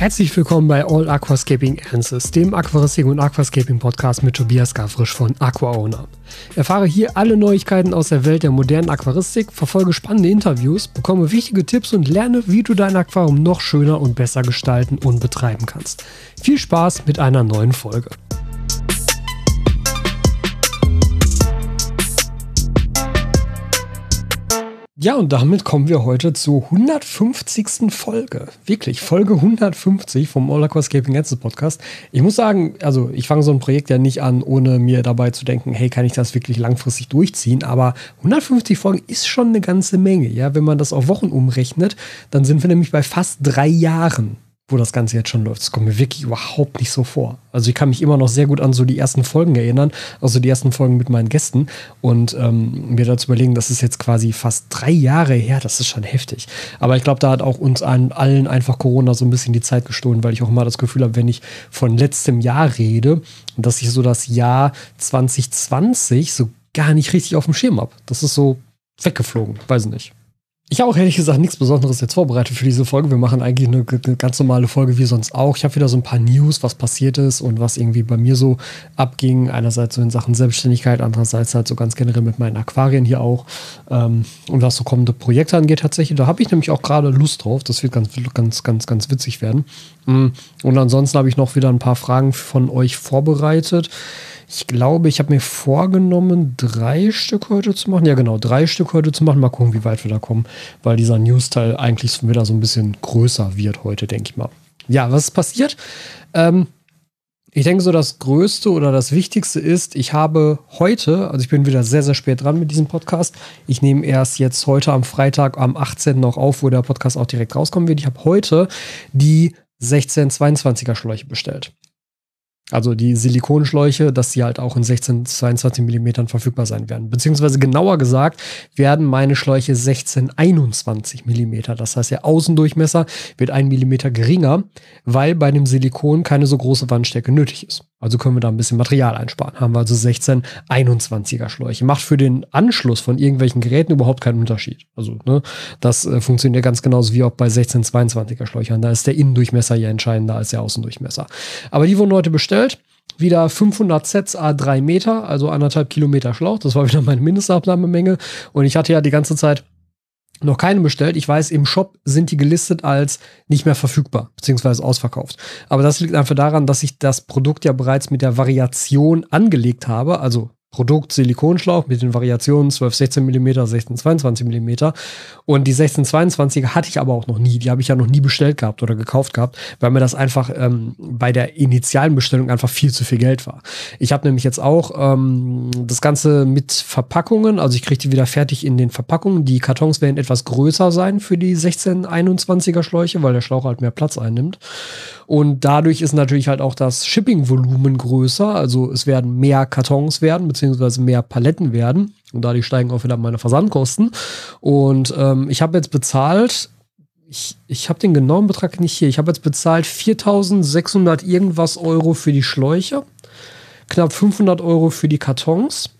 Herzlich willkommen bei All Aquascaping Answers, dem Aquaristik und Aquascaping Podcast mit Tobias Gavrisch von AquaOwner. Erfahre hier alle Neuigkeiten aus der Welt der modernen Aquaristik, verfolge spannende Interviews, bekomme wichtige Tipps und lerne, wie du dein Aquarium noch schöner und besser gestalten und betreiben kannst. Viel Spaß mit einer neuen Folge. Ja, und damit kommen wir heute zur 150. Folge. Wirklich, Folge 150 vom All Aquascaping Answers Podcast. Ich muss sagen, also ich fange so ein Projekt ja nicht an, ohne mir dabei zu denken, hey, kann ich das wirklich langfristig durchziehen? Aber 150 Folgen ist schon eine ganze Menge. Ja, wenn man das auf Wochen umrechnet, dann sind wir nämlich bei fast drei Jahren wo das Ganze jetzt schon läuft. Das kommt mir wirklich überhaupt nicht so vor. Also ich kann mich immer noch sehr gut an so die ersten Folgen erinnern, also die ersten Folgen mit meinen Gästen und ähm, mir dazu überlegen, das ist jetzt quasi fast drei Jahre her, das ist schon heftig. Aber ich glaube, da hat auch uns allen einfach Corona so ein bisschen die Zeit gestohlen, weil ich auch immer das Gefühl habe, wenn ich von letztem Jahr rede, dass ich so das Jahr 2020 so gar nicht richtig auf dem Schirm habe. Das ist so weggeflogen, weiß ich nicht. Ich habe auch ehrlich gesagt nichts Besonderes jetzt vorbereitet für diese Folge. Wir machen eigentlich eine, eine ganz normale Folge wie sonst auch. Ich habe wieder so ein paar News, was passiert ist und was irgendwie bei mir so abging. Einerseits so in Sachen Selbstständigkeit, andererseits halt so ganz generell mit meinen Aquarien hier auch. Ähm, und was so kommende Projekte angeht tatsächlich. Da habe ich nämlich auch gerade Lust drauf. Das wird ganz, ganz, ganz, ganz witzig werden. Mm. Und ansonsten habe ich noch wieder ein paar Fragen von euch vorbereitet. Ich glaube, ich habe mir vorgenommen, drei Stück heute zu machen. Ja, genau, drei Stück heute zu machen. Mal gucken, wie weit wir da kommen, weil dieser News-Teil eigentlich wieder so ein bisschen größer wird heute, denke ich mal. Ja, was ist passiert? Ähm, ich denke so, das Größte oder das Wichtigste ist, ich habe heute, also ich bin wieder sehr, sehr spät dran mit diesem Podcast. Ich nehme erst jetzt heute am Freitag am 18. noch auf, wo der Podcast auch direkt rauskommen wird. Ich habe heute die 1622er Schläuche bestellt. Also die Silikonschläuche, dass sie halt auch in 16, 22 Millimetern verfügbar sein werden. Beziehungsweise genauer gesagt werden meine Schläuche 16, 21 Millimeter. Das heißt, der Außendurchmesser wird ein Millimeter geringer, weil bei dem Silikon keine so große Wandstärke nötig ist. Also können wir da ein bisschen Material einsparen. Haben wir also 16 21er Schläuche. Macht für den Anschluss von irgendwelchen Geräten überhaupt keinen Unterschied. Also ne, das äh, funktioniert ganz genauso wie auch bei 16 22er Schläuchern. Da ist der Innendurchmesser ja entscheidender als der Außendurchmesser. Aber die wurden heute bestellt. Wieder 500 Sets a 3 Meter, also anderthalb Kilometer Schlauch. Das war wieder meine Mindestabnahmemenge. Und ich hatte ja die ganze Zeit noch keine bestellt. Ich weiß, im Shop sind die gelistet als nicht mehr verfügbar, beziehungsweise ausverkauft. Aber das liegt einfach daran, dass ich das Produkt ja bereits mit der Variation angelegt habe, also Produkt Silikonschlauch mit den Variationen 12, 16 mm, 16, 22 mm. Und die 16, 22 hatte ich aber auch noch nie. Die habe ich ja noch nie bestellt gehabt oder gekauft gehabt, weil mir das einfach ähm, bei der initialen Bestellung einfach viel zu viel Geld war. Ich habe nämlich jetzt auch ähm, das Ganze mit Verpackungen, also ich kriege die wieder fertig in den Verpackungen. Die Kartons werden etwas größer sein für die 16, 21er Schläuche, weil der Schlauch halt mehr Platz einnimmt. Und dadurch ist natürlich halt auch das Shipping-Volumen größer. Also es werden mehr Kartons werden, beziehungsweise mehr Paletten werden. Und dadurch steigen auch wieder meine Versandkosten. Und ähm, ich habe jetzt bezahlt, ich, ich habe den genauen Betrag nicht hier. Ich habe jetzt bezahlt 4600 irgendwas Euro für die Schläuche, knapp 500 Euro für die Kartons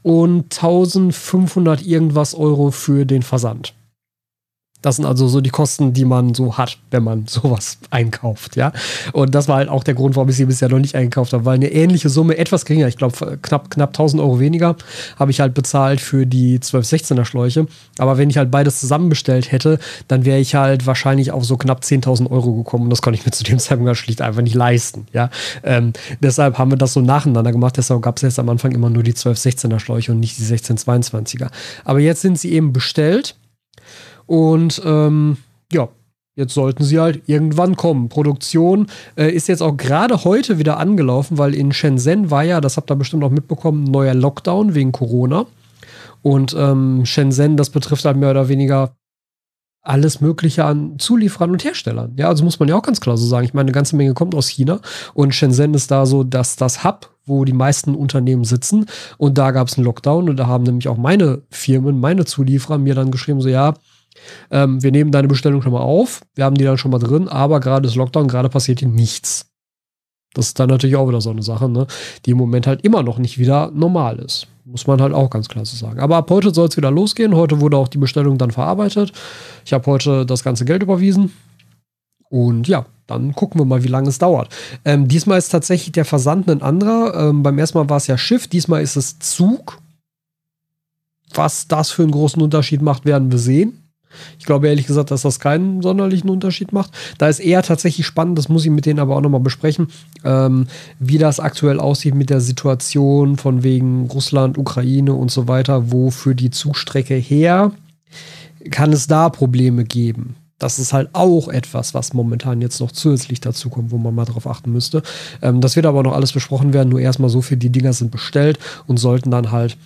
und 1500 irgendwas Euro für den Versand. Das sind also so die Kosten, die man so hat, wenn man sowas einkauft, ja. Und das war halt auch der Grund, warum ich sie bisher noch nicht eingekauft habe, weil eine ähnliche Summe, etwas geringer, ich glaube knapp, knapp 1000 Euro weniger, habe ich halt bezahlt für die 12, 16er Schläuche. Aber wenn ich halt beides zusammenbestellt hätte, dann wäre ich halt wahrscheinlich auf so knapp 10.000 Euro gekommen und das konnte ich mir zu dem Zeitpunkt schlicht einfach nicht leisten, ja. Ähm, deshalb haben wir das so nacheinander gemacht, deshalb gab es jetzt am Anfang immer nur die 12, 16er Schläuche und nicht die 16, 22er. Aber jetzt sind sie eben bestellt und ähm, ja, Jetzt sollten sie halt irgendwann kommen. Produktion äh, ist jetzt auch gerade heute wieder angelaufen, weil in Shenzhen war ja, das habt ihr bestimmt auch mitbekommen, ein neuer Lockdown wegen Corona. Und ähm, Shenzhen, das betrifft halt mehr oder weniger alles Mögliche an Zulieferern und Herstellern. Ja, also muss man ja auch ganz klar so sagen. Ich meine, eine ganze Menge kommt aus China und Shenzhen ist da so, dass das Hub, wo die meisten Unternehmen sitzen. Und da gab es einen Lockdown und da haben nämlich auch meine Firmen, meine Zulieferer mir dann geschrieben, so ja, ähm, wir nehmen deine Bestellung schon mal auf, wir haben die dann schon mal drin, aber gerade ist Lockdown, gerade passiert hier nichts. Das ist dann natürlich auch wieder so eine Sache, ne? die im Moment halt immer noch nicht wieder normal ist. Muss man halt auch ganz klar so sagen. Aber ab heute soll es wieder losgehen. Heute wurde auch die Bestellung dann verarbeitet. Ich habe heute das ganze Geld überwiesen. Und ja, dann gucken wir mal, wie lange es dauert. Ähm, diesmal ist tatsächlich der Versand ein anderer. Ähm, beim ersten Mal war es ja Schiff, diesmal ist es Zug. Was das für einen großen Unterschied macht, werden wir sehen. Ich glaube ehrlich gesagt, dass das keinen sonderlichen Unterschied macht. Da ist eher tatsächlich spannend, das muss ich mit denen aber auch nochmal besprechen, ähm, wie das aktuell aussieht mit der Situation von wegen Russland, Ukraine und so weiter, wo für die Zugstrecke her kann es da Probleme geben. Das ist halt auch etwas, was momentan jetzt noch zusätzlich dazu kommt, wo man mal drauf achten müsste. Ähm, das wird aber noch alles besprochen werden, nur erstmal so viel, die Dinger sind bestellt und sollten dann halt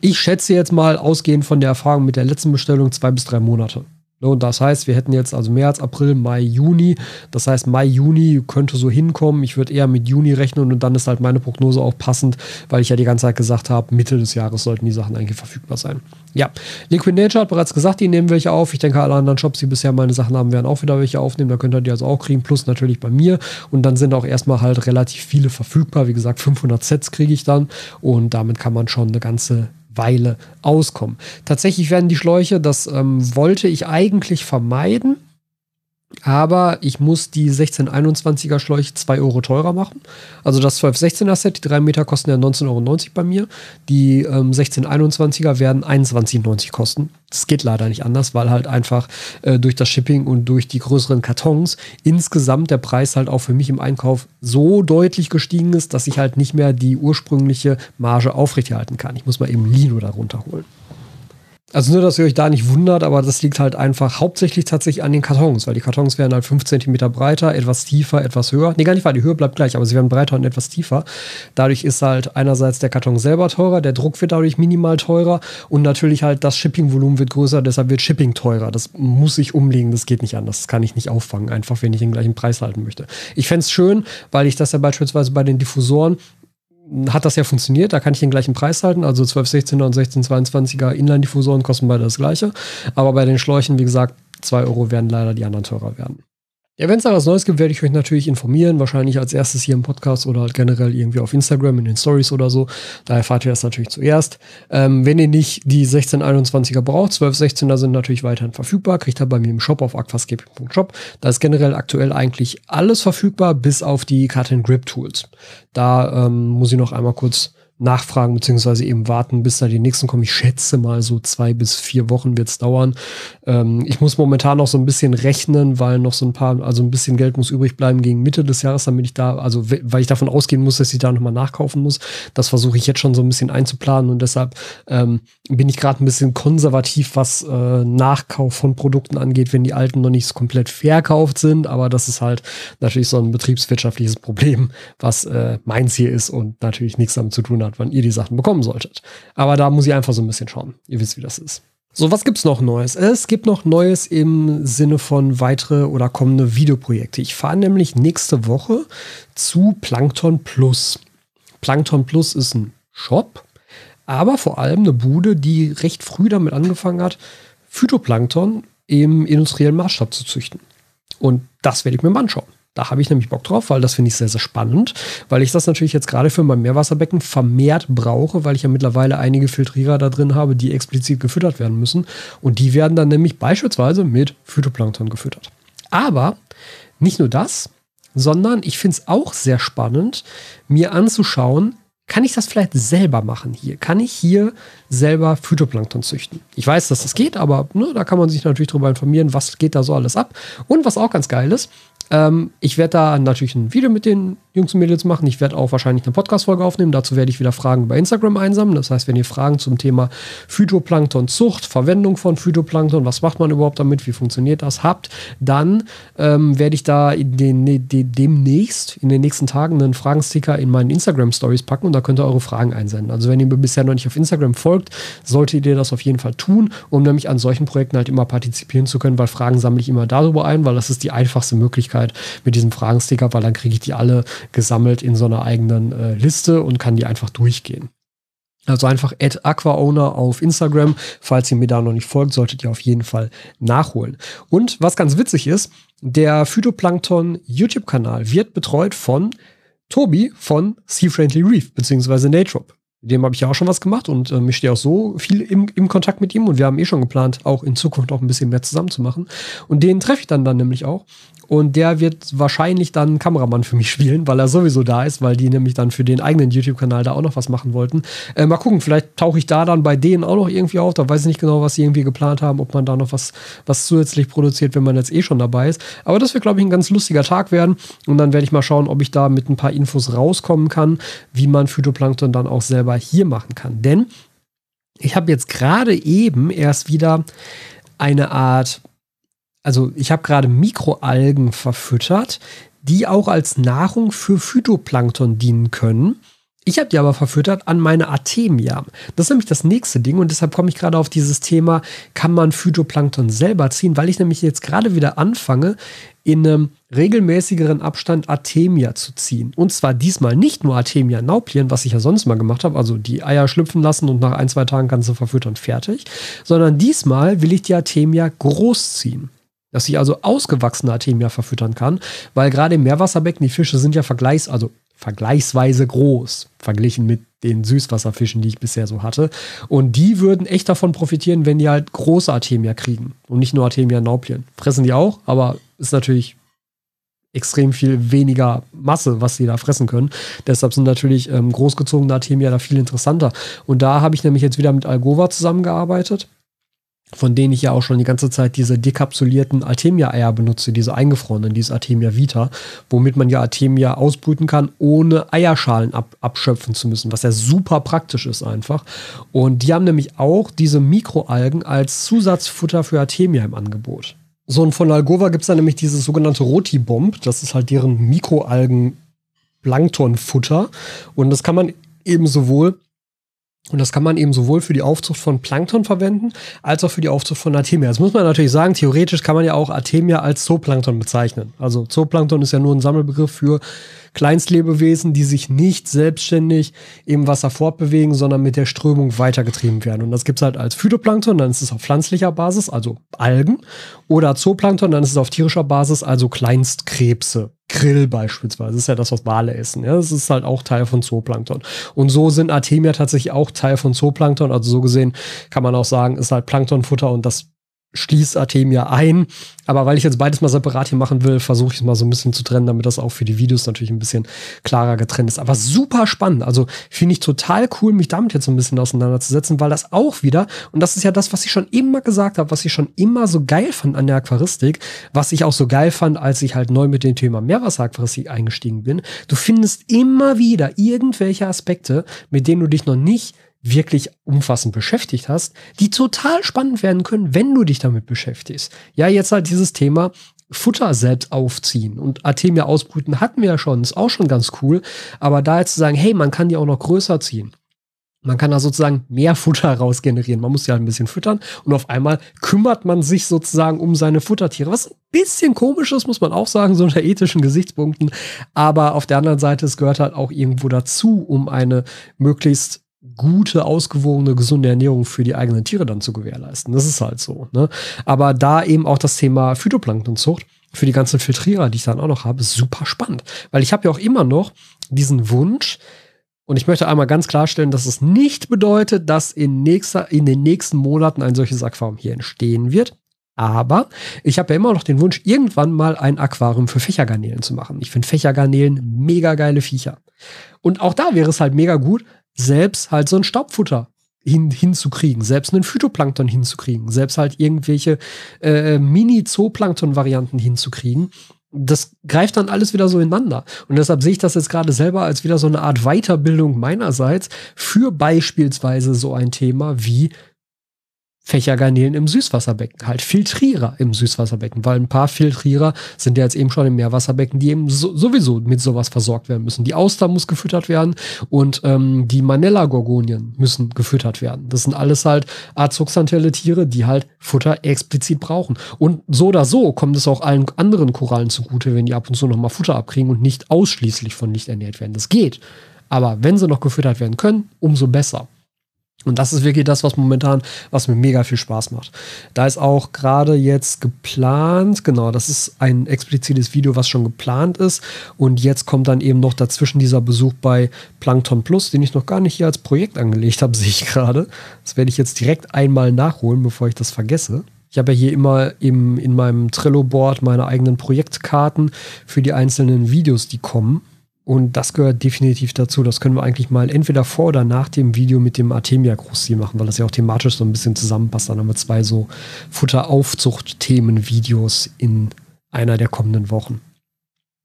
ich schätze jetzt mal, ausgehend von der Erfahrung mit der letzten Bestellung, zwei bis drei Monate. Und das heißt, wir hätten jetzt also März, April, Mai, Juni. Das heißt, Mai, Juni könnte so hinkommen. Ich würde eher mit Juni rechnen und dann ist halt meine Prognose auch passend, weil ich ja die ganze Zeit gesagt habe, Mitte des Jahres sollten die Sachen eigentlich verfügbar sein. Ja, Liquid Nature hat bereits gesagt, die nehmen welche auf. Ich denke, alle anderen Shops, die bisher meine Sachen haben, werden auch wieder welche aufnehmen. Da könnt ihr die also auch kriegen, plus natürlich bei mir. Und dann sind auch erstmal halt relativ viele verfügbar. Wie gesagt, 500 Sets kriege ich dann und damit kann man schon eine ganze Weile auskommen. Tatsächlich werden die Schläuche, das ähm, wollte ich eigentlich vermeiden, aber ich muss die 1621er Schläuche 2 Euro teurer machen. Also das 1216er Set, die 3 Meter kosten ja 19,90 Euro bei mir. Die ähm, 1621er werden 21,90 Euro kosten. Das geht leider nicht anders, weil halt einfach äh, durch das Shipping und durch die größeren Kartons insgesamt der Preis halt auch für mich im Einkauf so deutlich gestiegen ist, dass ich halt nicht mehr die ursprüngliche Marge aufrechterhalten kann. Ich muss mal eben Lino darunter holen. Also nur, dass ihr euch da nicht wundert, aber das liegt halt einfach hauptsächlich tatsächlich an den Kartons, weil die Kartons werden halt 5 cm breiter, etwas tiefer, etwas höher. Nee, gar nicht, weil die Höhe bleibt gleich, aber sie werden breiter und etwas tiefer. Dadurch ist halt einerseits der Karton selber teurer, der Druck wird dadurch minimal teurer und natürlich halt das Shipping-Volumen wird größer, deshalb wird Shipping teurer. Das muss ich umlegen, das geht nicht anders. Das kann ich nicht auffangen, einfach wenn ich den gleichen Preis halten möchte. Ich fände es schön, weil ich das ja beispielsweise bei den Diffusoren hat das ja funktioniert. Da kann ich den gleichen Preis halten. Also 1216er und 1622er Inline-Diffusoren kosten beide das gleiche. Aber bei den Schläuchen, wie gesagt, 2 Euro werden leider die anderen teurer werden. Ja, wenn es da was Neues gibt, werde ich euch natürlich informieren. Wahrscheinlich als erstes hier im Podcast oder halt generell irgendwie auf Instagram in den Stories oder so. Da erfahrt ihr das natürlich zuerst. Ähm, wenn ihr nicht die 1621er braucht, 1216er sind natürlich weiterhin verfügbar. Kriegt ihr bei mir im Shop auf aquascape.shop. Da ist generell aktuell eigentlich alles verfügbar, bis auf die Cut and Grip Tools. Da ähm, muss ich noch einmal kurz nachfragen, beziehungsweise eben warten, bis da die nächsten kommen. Ich schätze mal so zwei bis vier Wochen wird es dauern. Ähm, ich muss momentan noch so ein bisschen rechnen, weil noch so ein paar, also ein bisschen Geld muss übrig bleiben gegen Mitte des Jahres, damit ich da, also weil ich davon ausgehen muss, dass ich da nochmal nachkaufen muss. Das versuche ich jetzt schon so ein bisschen einzuplanen und deshalb ähm, bin ich gerade ein bisschen konservativ, was äh, Nachkauf von Produkten angeht, wenn die alten noch nicht komplett verkauft sind. Aber das ist halt natürlich so ein betriebswirtschaftliches Problem, was äh, meins hier ist und natürlich nichts damit zu tun hat hat, wann ihr die Sachen bekommen solltet. Aber da muss ich einfach so ein bisschen schauen. Ihr wisst, wie das ist. So, was gibt's noch Neues? Es gibt noch Neues im Sinne von weitere oder kommende Videoprojekte. Ich fahre nämlich nächste Woche zu Plankton Plus. Plankton Plus ist ein Shop, aber vor allem eine Bude, die recht früh damit angefangen hat, Phytoplankton im industriellen Maßstab zu züchten. Und das werde ich mir mal anschauen. Da habe ich nämlich Bock drauf, weil das finde ich sehr, sehr spannend, weil ich das natürlich jetzt gerade für mein Meerwasserbecken vermehrt brauche, weil ich ja mittlerweile einige Filtrierer da drin habe, die explizit gefüttert werden müssen. Und die werden dann nämlich beispielsweise mit Phytoplankton gefüttert. Aber nicht nur das, sondern ich finde es auch sehr spannend, mir anzuschauen, kann ich das vielleicht selber machen hier? Kann ich hier selber Phytoplankton züchten? Ich weiß, dass das geht, aber ne, da kann man sich natürlich darüber informieren, was geht da so alles ab. Und was auch ganz geil ist, ähm, ich werde da natürlich ein Video mit den Jungs und Mädels machen. Ich werde auch wahrscheinlich eine Podcast-Folge aufnehmen. Dazu werde ich wieder Fragen bei Instagram einsammeln. Das heißt, wenn ihr Fragen zum Thema Phytoplankton-Zucht, Verwendung von Phytoplankton, was macht man überhaupt damit, wie funktioniert das, habt, dann ähm, werde ich da in den, de, demnächst, in den nächsten Tagen, einen Fragensticker in meinen Instagram-Stories packen und da könnt ihr eure Fragen einsenden. Also wenn ihr mir bisher noch nicht auf Instagram folgt, solltet ihr das auf jeden Fall tun, um nämlich an solchen Projekten halt immer partizipieren zu können, weil Fragen sammle ich immer darüber ein, weil das ist die einfachste Möglichkeit mit diesem Fragensticker, weil dann kriege ich die alle gesammelt in so einer eigenen äh, Liste und kann die einfach durchgehen. Also einfach at aquaowner auf Instagram. Falls ihr mir da noch nicht folgt, solltet ihr auf jeden Fall nachholen. Und was ganz witzig ist, der Phytoplankton YouTube-Kanal wird betreut von Tobi von Sea Friendly Reef beziehungsweise Natrop. Mit dem habe ich ja auch schon was gemacht und äh, ich stehe auch so viel im, im Kontakt mit ihm und wir haben eh schon geplant, auch in Zukunft auch ein bisschen mehr zusammen zu machen. Und den treffe ich dann dann nämlich auch. Und der wird wahrscheinlich dann Kameramann für mich spielen, weil er sowieso da ist, weil die nämlich dann für den eigenen YouTube-Kanal da auch noch was machen wollten. Äh, mal gucken, vielleicht tauche ich da dann bei denen auch noch irgendwie auf. Da weiß ich nicht genau, was sie irgendwie geplant haben, ob man da noch was, was zusätzlich produziert, wenn man jetzt eh schon dabei ist. Aber das wird, glaube ich, ein ganz lustiger Tag werden. Und dann werde ich mal schauen, ob ich da mit ein paar Infos rauskommen kann, wie man Phytoplankton dann auch selber hier machen kann. Denn ich habe jetzt gerade eben erst wieder eine Art also ich habe gerade Mikroalgen verfüttert, die auch als Nahrung für Phytoplankton dienen können. Ich habe die aber verfüttert an meine Artemia. Das ist nämlich das nächste Ding und deshalb komme ich gerade auf dieses Thema, kann man Phytoplankton selber ziehen, weil ich nämlich jetzt gerade wieder anfange, in einem regelmäßigeren Abstand Artemia zu ziehen. Und zwar diesmal nicht nur Artemia nauplien, was ich ja sonst mal gemacht habe, also die Eier schlüpfen lassen und nach ein, zwei Tagen kannst du verfüttern, fertig, sondern diesmal will ich die Artemia großziehen dass ich also ausgewachsene Artemia verfüttern kann, weil gerade im Meerwasserbecken die Fische sind ja vergleichs, also vergleichsweise groß, verglichen mit den Süßwasserfischen, die ich bisher so hatte. Und die würden echt davon profitieren, wenn die halt große Artemia kriegen und nicht nur Artemia nauplien. Fressen die auch, aber ist natürlich extrem viel weniger Masse, was sie da fressen können. Deshalb sind natürlich ähm, großgezogene Artemia da viel interessanter. Und da habe ich nämlich jetzt wieder mit Algova zusammengearbeitet von denen ich ja auch schon die ganze Zeit diese dekapsulierten Artemia-Eier benutze, diese eingefrorenen, diese Artemia vita, womit man ja Artemia ausbrüten kann, ohne Eierschalen ab, abschöpfen zu müssen, was ja super praktisch ist einfach. Und die haben nämlich auch diese Mikroalgen als Zusatzfutter für Artemia im Angebot. So, und von Algova gibt es dann nämlich dieses sogenannte Rotibomb, das ist halt deren Mikroalgen-Planktonfutter. Und das kann man eben sowohl und das kann man eben sowohl für die Aufzucht von Plankton verwenden, als auch für die Aufzucht von Artemia. Das muss man natürlich sagen, theoretisch kann man ja auch Artemia als Zooplankton bezeichnen. Also Zooplankton ist ja nur ein Sammelbegriff für Kleinstlebewesen, die sich nicht selbstständig im Wasser fortbewegen, sondern mit der Strömung weitergetrieben werden. Und das gibt es halt als Phytoplankton, dann ist es auf pflanzlicher Basis, also Algen, oder Zooplankton, dann ist es auf tierischer Basis, also Kleinstkrebse. Krill beispielsweise. Das ist ja das, was Wale essen. Ja, das ist halt auch Teil von Zooplankton. Und so sind Artemia tatsächlich auch Teil von Zooplankton. Also so gesehen kann man auch sagen, ist halt Planktonfutter und das schließt Artemia ein. Aber weil ich jetzt beides mal separat hier machen will, versuche ich es mal so ein bisschen zu trennen, damit das auch für die Videos natürlich ein bisschen klarer getrennt ist. Aber super spannend. Also finde ich total cool, mich damit jetzt so ein bisschen auseinanderzusetzen, weil das auch wieder, und das ist ja das, was ich schon immer gesagt habe, was ich schon immer so geil fand an der Aquaristik, was ich auch so geil fand, als ich halt neu mit dem Thema Meerwasseraquaristik eingestiegen bin. Du findest immer wieder irgendwelche Aspekte, mit denen du dich noch nicht wirklich umfassend beschäftigt hast, die total spannend werden können, wenn du dich damit beschäftigst. Ja, jetzt halt dieses Thema Futter selbst aufziehen und Artemia ausbrüten hatten wir ja schon, ist auch schon ganz cool. Aber da jetzt zu sagen, hey, man kann die auch noch größer ziehen. Man kann da sozusagen mehr Futter raus generieren. Man muss ja halt ein bisschen füttern und auf einmal kümmert man sich sozusagen um seine Futtertiere. Was ein bisschen komisch ist, muss man auch sagen, so unter ethischen Gesichtspunkten. Aber auf der anderen Seite, es gehört halt auch irgendwo dazu, um eine möglichst gute, ausgewogene, gesunde Ernährung für die eigenen Tiere dann zu gewährleisten. Das ist halt so. Ne? Aber da eben auch das Thema Phytoplanktonzucht für die ganzen Filtrierer, die ich dann auch noch habe, super spannend. Weil ich habe ja auch immer noch diesen Wunsch, und ich möchte einmal ganz klarstellen, dass es nicht bedeutet, dass in, nächster, in den nächsten Monaten ein solches Aquarium hier entstehen wird. Aber ich habe ja immer noch den Wunsch, irgendwann mal ein Aquarium für Fächergarnelen zu machen. Ich finde Fächergarnelen mega geile Viecher. Und auch da wäre es halt mega gut, selbst halt so ein Staubfutter hin, hinzukriegen, selbst einen Phytoplankton hinzukriegen, selbst halt irgendwelche äh, Mini-Zooplankton-Varianten hinzukriegen. Das greift dann alles wieder so ineinander. Und deshalb sehe ich das jetzt gerade selber als wieder so eine Art Weiterbildung meinerseits für beispielsweise so ein Thema wie Fächergarnelen im Süßwasserbecken, halt Filtrierer im Süßwasserbecken, weil ein paar Filtrierer sind ja jetzt eben schon im Meerwasserbecken, die eben so, sowieso mit sowas versorgt werden müssen. Die Auster muss gefüttert werden und ähm, die Manella-Gorgonien müssen gefüttert werden. Das sind alles halt azooxanthelle Tiere, die halt Futter explizit brauchen. Und so oder so kommt es auch allen anderen Korallen zugute, wenn die ab und zu nochmal Futter abkriegen und nicht ausschließlich von Licht ernährt werden. Das geht. Aber wenn sie noch gefüttert werden können, umso besser. Und das ist wirklich das, was momentan, was mir mega viel Spaß macht. Da ist auch gerade jetzt geplant, genau, das ist ein explizites Video, was schon geplant ist. Und jetzt kommt dann eben noch dazwischen dieser Besuch bei Plankton Plus, den ich noch gar nicht hier als Projekt angelegt habe, sehe ich gerade. Das werde ich jetzt direkt einmal nachholen, bevor ich das vergesse. Ich habe ja hier immer im, in meinem Trello-Board meine eigenen Projektkarten für die einzelnen Videos, die kommen. Und das gehört definitiv dazu. Das können wir eigentlich mal entweder vor oder nach dem Video mit dem Artemia Großziel machen, weil das ja auch thematisch so ein bisschen zusammenpasst. Dann haben wir zwei so Futteraufzucht-Themen-Videos in einer der kommenden Wochen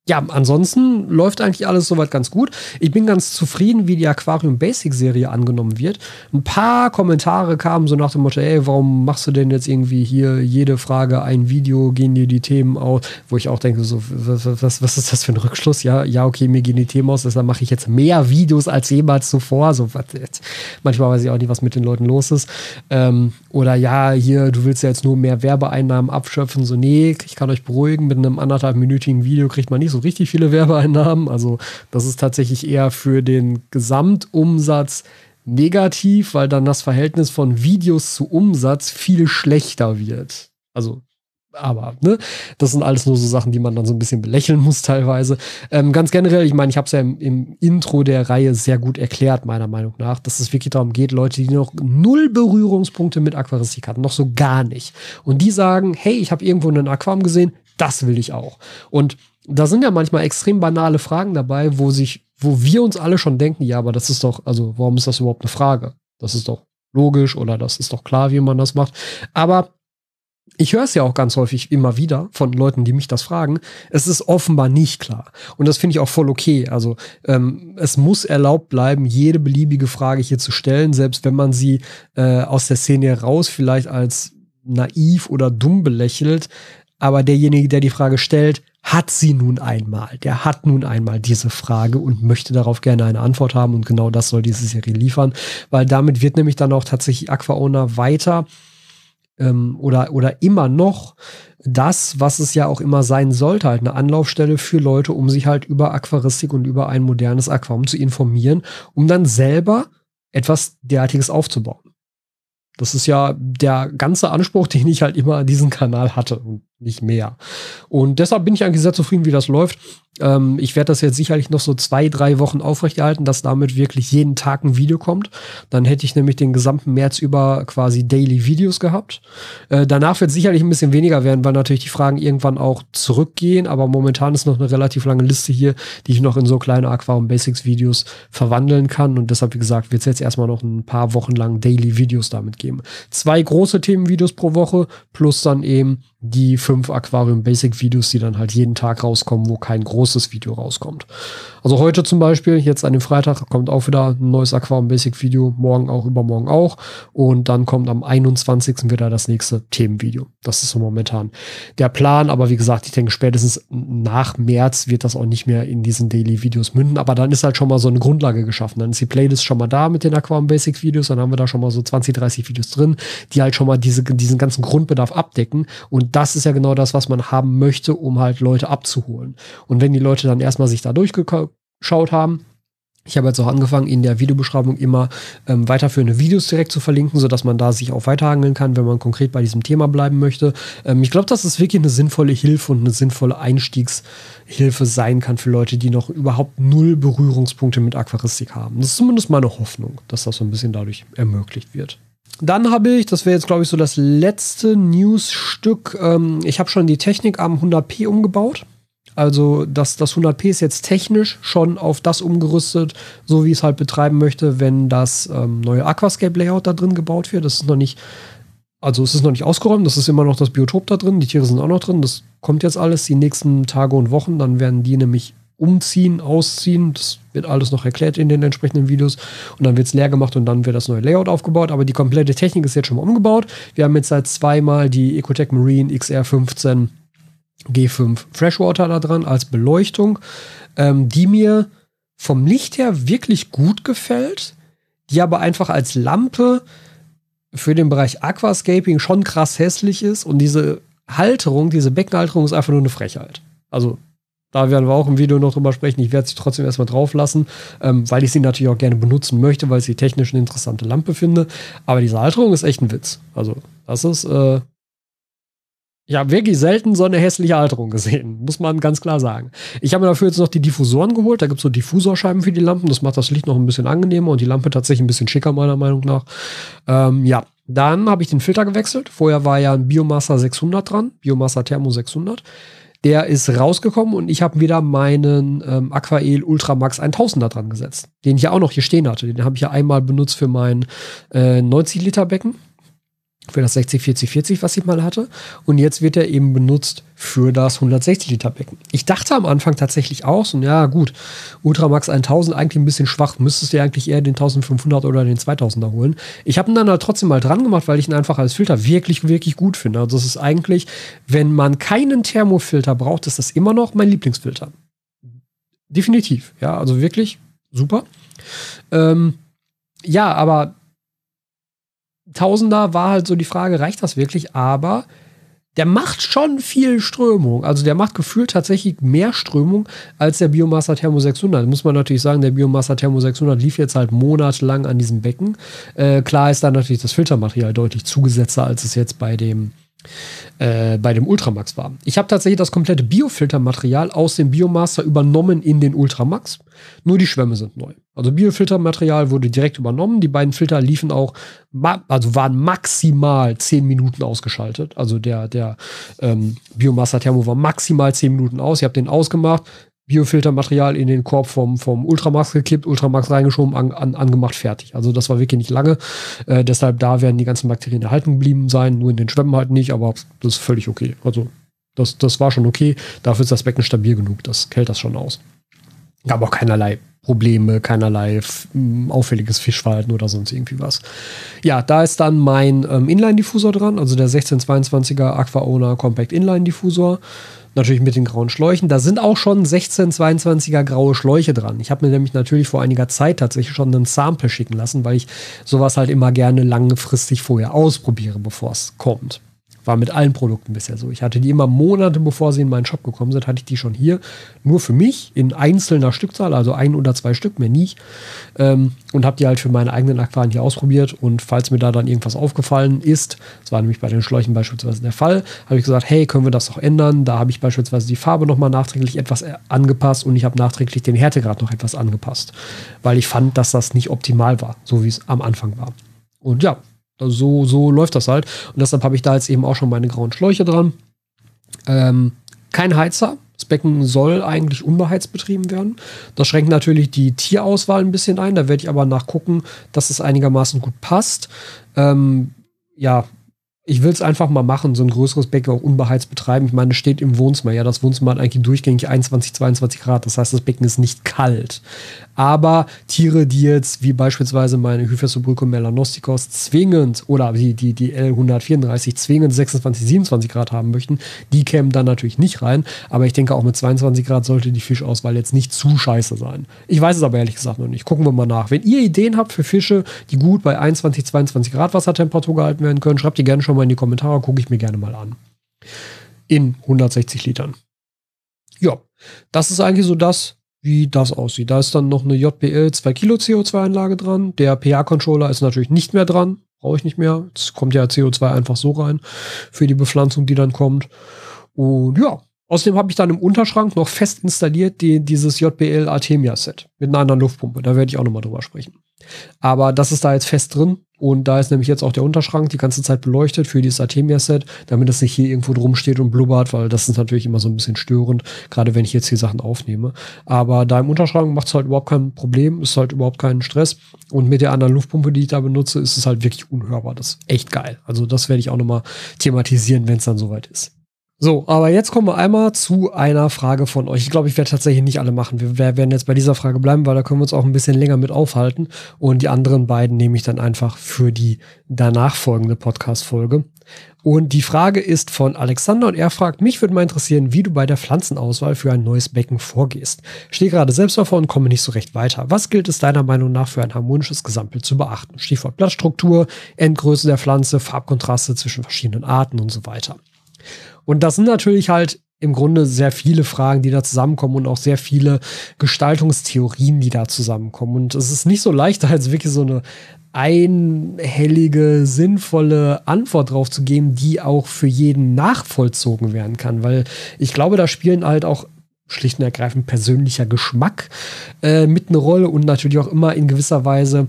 ja, ansonsten läuft eigentlich alles soweit ganz gut. Ich bin ganz zufrieden, wie die Aquarium Basic Serie angenommen wird. Ein paar Kommentare kamen so nach dem Motto, ey, warum machst du denn jetzt irgendwie hier jede Frage ein Video, gehen dir die Themen aus? Wo ich auch denke, so, was, was, was ist das für ein Rückschluss? Ja, ja, okay, mir gehen die Themen aus, deshalb mache ich jetzt mehr Videos als jemals zuvor. So, was jetzt? Manchmal weiß ich auch nicht, was mit den Leuten los ist. Ähm, oder ja, hier, du willst ja jetzt nur mehr Werbeeinnahmen abschöpfen. So, nee, ich kann euch beruhigen, mit einem anderthalbminütigen Video kriegt man nicht so richtig viele Werbeeinnahmen. Also das ist tatsächlich eher für den Gesamtumsatz negativ, weil dann das Verhältnis von Videos zu Umsatz viel schlechter wird. Also aber ne, das sind alles nur so Sachen, die man dann so ein bisschen belächeln muss teilweise. Ähm, ganz generell, ich meine, ich habe es ja im, im, Intro der Reihe sehr gut erklärt, meiner Meinung nach, dass es wirklich darum geht, Leute, die noch null Berührungspunkte mit Aquaristik hatten, noch so gar nicht. Und die sagen, hey, ich habe irgendwo einen Aquarium gesehen, das will ich auch. Und da sind ja manchmal extrem banale Fragen dabei, wo sich, wo wir uns alle schon denken, ja, aber das ist doch, also warum ist das überhaupt eine Frage? Das ist doch logisch oder das ist doch klar, wie man das macht. Aber ich höre es ja auch ganz häufig immer wieder von Leuten, die mich das fragen. Es ist offenbar nicht klar. Und das finde ich auch voll okay. Also ähm, es muss erlaubt bleiben, jede beliebige Frage hier zu stellen, selbst wenn man sie äh, aus der Szene heraus vielleicht als naiv oder dumm belächelt. Aber derjenige, der die Frage stellt, hat sie nun einmal. Der hat nun einmal diese Frage und möchte darauf gerne eine Antwort haben. Und genau das soll diese Serie liefern, weil damit wird nämlich dann auch tatsächlich AquaOwner weiter ähm, oder, oder immer noch das, was es ja auch immer sein sollte, halt eine Anlaufstelle für Leute, um sich halt über Aquaristik und über ein modernes Aquarium zu informieren, um dann selber etwas derartiges aufzubauen. Das ist ja der ganze Anspruch, den ich halt immer an diesen Kanal hatte und nicht mehr. Und deshalb bin ich eigentlich sehr zufrieden, wie das läuft. Ähm, ich werde das jetzt sicherlich noch so zwei, drei Wochen aufrechterhalten, dass damit wirklich jeden Tag ein Video kommt. Dann hätte ich nämlich den gesamten März über quasi Daily Videos gehabt. Äh, danach wird sicherlich ein bisschen weniger werden, weil natürlich die Fragen irgendwann auch zurückgehen. Aber momentan ist noch eine relativ lange Liste hier, die ich noch in so kleine Aquarium Basics Videos verwandeln kann. Und deshalb, wie gesagt, wird es jetzt erstmal noch ein paar Wochen lang Daily Videos damit geben. Zwei große Themenvideos pro Woche plus dann eben die fünf Aquarium Basic Videos, die dann halt jeden Tag rauskommen, wo kein großes Video rauskommt. Also heute zum Beispiel, jetzt an dem Freitag kommt auch wieder ein neues Aquarium Basic Video, morgen auch, übermorgen auch. Und dann kommt am 21. wieder das nächste Themenvideo. Das ist so momentan der Plan. Aber wie gesagt, ich denke, spätestens nach März wird das auch nicht mehr in diesen Daily Videos münden. Aber dann ist halt schon mal so eine Grundlage geschaffen. Dann ist die Playlist schon mal da mit den Aquarium Basic Videos. Dann haben wir da schon mal so 20, 30 Videos drin, die halt schon mal diese, diesen ganzen Grundbedarf abdecken. Und das ist ja genau das, was man haben möchte, um halt Leute abzuholen. Und wenn die Leute dann erstmal sich da durchgeschaut haben, ich habe jetzt auch angefangen, in der Videobeschreibung immer ähm, weiterführende Videos direkt zu verlinken, sodass man da sich auch weiterhangeln kann, wenn man konkret bei diesem Thema bleiben möchte. Ähm, ich glaube, dass es wirklich eine sinnvolle Hilfe und eine sinnvolle Einstiegshilfe sein kann für Leute, die noch überhaupt null Berührungspunkte mit Aquaristik haben. Das ist zumindest meine Hoffnung, dass das so ein bisschen dadurch ermöglicht wird. Dann habe ich, das wäre jetzt glaube ich so das letzte Newsstück, ähm, ich habe schon die Technik am 100p umgebaut. Also das, das 100p ist jetzt technisch schon auf das umgerüstet, so wie ich es halt betreiben möchte, wenn das ähm, neue Aquascape-Layout da drin gebaut wird. Das ist noch nicht, also es ist noch nicht ausgeräumt, das ist immer noch das Biotop da drin, die Tiere sind auch noch drin, das kommt jetzt alles die nächsten Tage und Wochen, dann werden die nämlich umziehen, ausziehen. Das wird alles noch erklärt in den entsprechenden Videos. Und dann wird es leer gemacht und dann wird das neue Layout aufgebaut. Aber die komplette Technik ist jetzt schon mal umgebaut. Wir haben jetzt seit zweimal die Ecotech Marine XR15 G5 Freshwater da dran als Beleuchtung, ähm, die mir vom Licht her wirklich gut gefällt, die aber einfach als Lampe für den Bereich Aquascaping schon krass hässlich ist und diese Halterung, diese Beckenhalterung ist einfach nur eine Frechheit. Also Da werden wir auch im Video noch drüber sprechen. Ich werde sie trotzdem erstmal drauf lassen, ähm, weil ich sie natürlich auch gerne benutzen möchte, weil ich sie technisch eine interessante Lampe finde. Aber diese Halterung ist echt ein Witz. Also, das ist, äh, ich habe wirklich selten so eine hässliche Halterung gesehen, muss man ganz klar sagen. Ich habe mir dafür jetzt noch die Diffusoren geholt. Da gibt es so Diffusorscheiben für die Lampen. Das macht das Licht noch ein bisschen angenehmer und die Lampe tatsächlich ein bisschen schicker, meiner Meinung nach. Ähm, ja, dann habe ich den Filter gewechselt. Vorher war ja ein Biomassa 600 dran, Biomassa Thermo 600. Der ist rausgekommen und ich habe wieder meinen ähm, Aquael Ultramax 1000er dran gesetzt, den ich ja auch noch hier stehen hatte. Den habe ich ja einmal benutzt für mein äh, 90 Liter Becken für das 60 40 40 was ich mal hatte und jetzt wird er eben benutzt für das 160 Liter Becken. Ich dachte am Anfang tatsächlich auch so, ja gut, Ultramax 1000 eigentlich ein bisschen schwach, müsstest du eigentlich eher den 1500 oder den 2000er holen. Ich habe ihn dann halt trotzdem mal dran gemacht, weil ich ihn einfach als Filter wirklich wirklich gut finde. Also das ist eigentlich, wenn man keinen Thermofilter braucht, ist das immer noch mein Lieblingsfilter. Definitiv, ja, also wirklich super. Ähm, ja, aber Tausender war halt so die Frage, reicht das wirklich? Aber der macht schon viel Strömung. Also der macht gefühlt tatsächlich mehr Strömung als der Biomassa Thermo 600. Muss man natürlich sagen, der Biomassa Thermo 600 lief jetzt halt monatelang an diesem Becken. Äh, klar ist da natürlich das Filtermaterial deutlich zugesetzter, als es jetzt bei dem äh, bei dem Ultramax war. Ich habe tatsächlich das komplette Biofiltermaterial aus dem Biomaster übernommen in den Ultramax. Nur die Schwämme sind neu. Also Biofiltermaterial wurde direkt übernommen. Die beiden Filter liefen auch, also waren maximal 10 Minuten ausgeschaltet. Also der, der ähm, Biomaster Thermo war maximal 10 Minuten aus. Ich habe den ausgemacht, Biofiltermaterial in den Korb vom, vom Ultramax gekippt, Ultramax reingeschoben, an, an, angemacht, fertig. Also das war wirklich nicht lange. Äh, deshalb da werden die ganzen Bakterien erhalten geblieben sein, nur in den Schwämmen halt nicht, aber das ist völlig okay. Also das, das war schon okay. Dafür ist das Becken stabil genug. Das hält das schon aus. Gab auch keinerlei Probleme, keinerlei auffälliges Fischverhalten oder sonst irgendwie was. Ja, da ist dann mein ähm, Inline-Diffusor dran, also der 1622er Aqua Owner Compact Inline-Diffusor. Natürlich mit den grauen Schläuchen. Da sind auch schon 1622er graue Schläuche dran. Ich habe mir nämlich natürlich vor einiger Zeit tatsächlich schon einen Sample schicken lassen, weil ich sowas halt immer gerne langfristig vorher ausprobiere, bevor es kommt. War mit allen Produkten bisher so. Ich hatte die immer Monate bevor sie in meinen Shop gekommen sind, hatte ich die schon hier. Nur für mich in einzelner Stückzahl, also ein oder zwei Stück, mehr nicht. Ähm, und habe die halt für meine eigenen Aquarien hier ausprobiert. Und falls mir da dann irgendwas aufgefallen ist, das war nämlich bei den Schläuchen beispielsweise der Fall, habe ich gesagt, hey, können wir das noch ändern? Da habe ich beispielsweise die Farbe nochmal nachträglich etwas äh, angepasst und ich habe nachträglich den Härtegrad noch etwas angepasst. Weil ich fand, dass das nicht optimal war, so wie es am Anfang war. Und ja, also so, so läuft das halt. Und deshalb habe ich da jetzt eben auch schon meine grauen Schläuche dran. Ähm, kein Heizer. Das Becken soll eigentlich unbeheizt betrieben werden. Das schränkt natürlich die Tierauswahl ein bisschen ein. Da werde ich aber nachgucken, dass es einigermaßen gut passt. Ähm, ja, ich will es einfach mal machen, so ein größeres Becken auch unbeheizt betreiben. Ich meine, es steht im Wohnzimmer. Ja, das Wohnzimmer hat eigentlich durchgängig 21, 22 Grad. Das heißt, das Becken ist nicht kalt. Aber Tiere, die jetzt, wie beispielsweise meine Hyphesobulcum melanosticos, zwingend oder die, die, die L134 zwingend 26, 27 Grad haben möchten, die kämen dann natürlich nicht rein. Aber ich denke, auch mit 22 Grad sollte die Fischauswahl jetzt nicht zu scheiße sein. Ich weiß es aber ehrlich gesagt noch nicht. Gucken wir mal nach. Wenn ihr Ideen habt für Fische, die gut bei 21, 22 Grad Wassertemperatur gehalten werden können, schreibt die gerne schon schon mal in die Kommentare, gucke ich mir gerne mal an. In 160 Litern. Ja, das ist eigentlich so das, wie das aussieht. Da ist dann noch eine JBL 2 Kilo CO2-Anlage dran. Der PA-Controller ist natürlich nicht mehr dran. Brauche ich nicht mehr. Es kommt ja CO2 einfach so rein für die Bepflanzung, die dann kommt. Und ja, außerdem habe ich dann im Unterschrank noch fest installiert die, dieses JBL Artemia Set mit einer anderen Luftpumpe. Da werde ich auch nochmal drüber sprechen. Aber das ist da jetzt fest drin. Und da ist nämlich jetzt auch der Unterschrank die ganze Zeit beleuchtet für dieses Artemia-Set, damit es nicht hier irgendwo drum steht und blubbert, weil das ist natürlich immer so ein bisschen störend, gerade wenn ich jetzt hier Sachen aufnehme. Aber da im Unterschrank macht es halt überhaupt kein Problem, ist halt überhaupt kein Stress. Und mit der anderen Luftpumpe, die ich da benutze, ist es halt wirklich unhörbar. Das ist echt geil. Also das werde ich auch nochmal thematisieren, wenn es dann soweit ist. So, aber jetzt kommen wir einmal zu einer Frage von euch. Ich glaube, ich werde tatsächlich nicht alle machen. Wir werden jetzt bei dieser Frage bleiben, weil da können wir uns auch ein bisschen länger mit aufhalten. Und die anderen beiden nehme ich dann einfach für die danach folgende Podcast-Folge. Und die Frage ist von Alexander und er fragt, mich würde mal interessieren, wie du bei der Pflanzenauswahl für ein neues Becken vorgehst. Stehe gerade selbst davor und komme nicht so recht weiter. Was gilt es deiner Meinung nach für ein harmonisches Gesamtbild zu beachten? Stichwort Blattstruktur, Endgröße der Pflanze, Farbkontraste zwischen verschiedenen Arten und so weiter. Und das sind natürlich halt im Grunde sehr viele Fragen, die da zusammenkommen und auch sehr viele Gestaltungstheorien, die da zusammenkommen. Und es ist nicht so leicht, da jetzt wirklich so eine einhellige, sinnvolle Antwort drauf zu geben, die auch für jeden nachvollzogen werden kann. Weil ich glaube, da spielen halt auch schlicht und ergreifend persönlicher Geschmack äh, mit eine Rolle und natürlich auch immer in gewisser Weise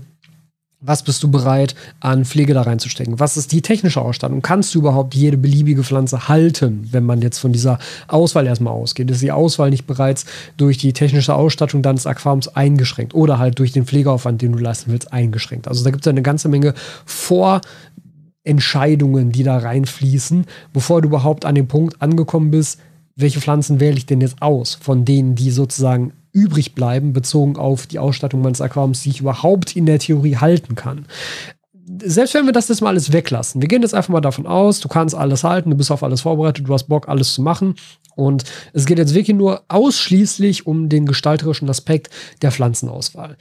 was bist du bereit, an Pflege da reinzustecken? Was ist die technische Ausstattung? Kannst du überhaupt jede beliebige Pflanze halten, wenn man jetzt von dieser Auswahl erstmal ausgeht? Ist die Auswahl nicht bereits durch die technische Ausstattung deines Aquariums eingeschränkt oder halt durch den Pflegeaufwand, den du leisten willst, eingeschränkt? Also da gibt es eine ganze Menge Vorentscheidungen, die da reinfließen, bevor du überhaupt an dem Punkt angekommen bist, welche Pflanzen wähle ich denn jetzt aus, von denen, die sozusagen übrig bleiben, bezogen auf die Ausstattung meines Aquariums, die ich überhaupt in der Theorie halten kann. Selbst wenn wir das jetzt mal alles weglassen, wir gehen jetzt einfach mal davon aus, du kannst alles halten, du bist auf alles vorbereitet, du hast Bock, alles zu machen. Und es geht jetzt wirklich nur ausschließlich um den gestalterischen Aspekt der Pflanzenauswahl.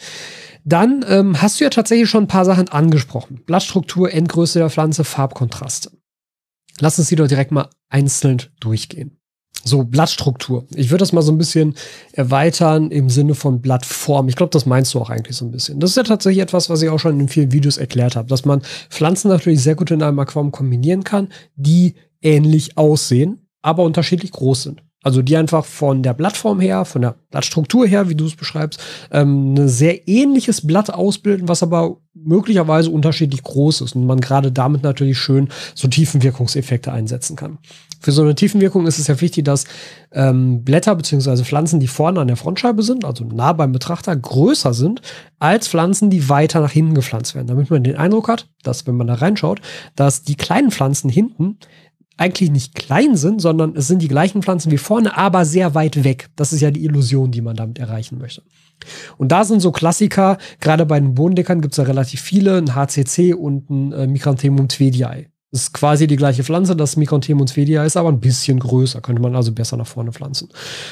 Dann ähm, hast du ja tatsächlich schon ein paar Sachen angesprochen. Blattstruktur, Endgröße der Pflanze, Farbkontraste. Lass uns die doch direkt mal einzeln durchgehen. So, Blattstruktur. Ich würde das mal so ein bisschen erweitern im Sinne von Blattform. Ich glaube, das meinst du auch eigentlich so ein bisschen. Das ist ja tatsächlich etwas, was ich auch schon in vielen Videos erklärt habe, dass man Pflanzen natürlich sehr gut in einem Aquarium kombinieren kann, die ähnlich aussehen, aber unterschiedlich groß sind. Also die einfach von der Blattform her, von der Blattstruktur her, wie du es beschreibst, ähm, ein sehr ähnliches Blatt ausbilden, was aber möglicherweise unterschiedlich groß ist und man gerade damit natürlich schön so Tiefenwirkungseffekte einsetzen kann. Für so eine Tiefenwirkung ist es ja wichtig, dass ähm, Blätter bzw. Pflanzen, die vorne an der Frontscheibe sind, also nah beim Betrachter, größer sind als Pflanzen, die weiter nach hinten gepflanzt werden. Damit man den Eindruck hat, dass, wenn man da reinschaut, dass die kleinen Pflanzen hinten eigentlich nicht klein sind, sondern es sind die gleichen Pflanzen wie vorne, aber sehr weit weg. Das ist ja die Illusion, die man damit erreichen möchte. Und da sind so Klassiker, gerade bei den Bodendeckern gibt es ja relativ viele, ein HCC und ein äh, Micranthemum twediae ist quasi die gleiche Pflanze, das Micronthemum svedia ist aber ein bisschen größer, könnte man also besser nach vorne pflanzen.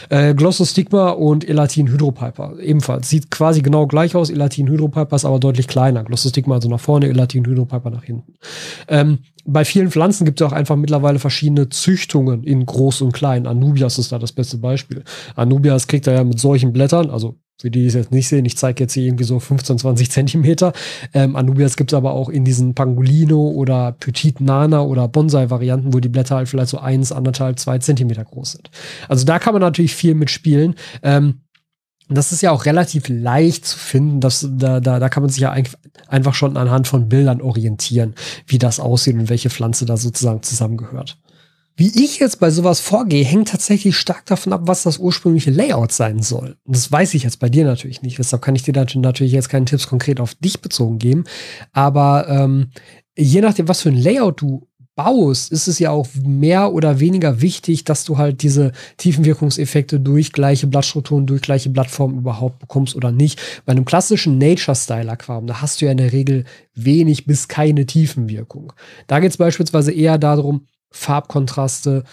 Äh, Glossostigma und Elatin hydropiper ebenfalls. Sieht quasi genau gleich aus, Elatin hydropiper ist aber deutlich kleiner. Glossostigma also nach vorne, Elatin hydropiper nach hinten. Ähm, bei vielen Pflanzen gibt es auch einfach mittlerweile verschiedene Züchtungen in groß und klein. Anubias ist da das beste Beispiel. Anubias kriegt er ja mit solchen Blättern, also für die, es jetzt nicht sehen, ich zeige jetzt hier irgendwie so 15, 20 Zentimeter. Ähm, Anubias gibt es aber auch in diesen Pangolino oder Petit Nana oder Bonsai-Varianten, wo die Blätter halt vielleicht so eins, anderthalb, zwei Zentimeter groß sind. Also da kann man natürlich viel mitspielen. Ähm, das ist ja auch relativ leicht zu finden. dass da, da, da kann man sich ja einfach schon anhand von Bildern orientieren, wie das aussieht und welche Pflanze da sozusagen zusammengehört. Wie ich jetzt bei sowas vorgehe, hängt tatsächlich stark davon ab, was das ursprüngliche Layout sein soll. Und das weiß ich jetzt bei dir natürlich nicht. Deshalb kann ich dir natürlich jetzt keine Tipps konkret auf dich bezogen geben. Aber ähm, je nachdem, was für ein Layout du baust, ist es ja auch mehr oder weniger wichtig, dass du halt diese Tiefenwirkungseffekte durch gleiche Blattstrukturen, durch gleiche Blattformen überhaupt bekommst oder nicht. Bei einem klassischen Nature-Style-Aquarium, da hast du ja in der Regel wenig bis keine Tiefenwirkung. Da geht es beispielsweise eher darum, Farbkontraste,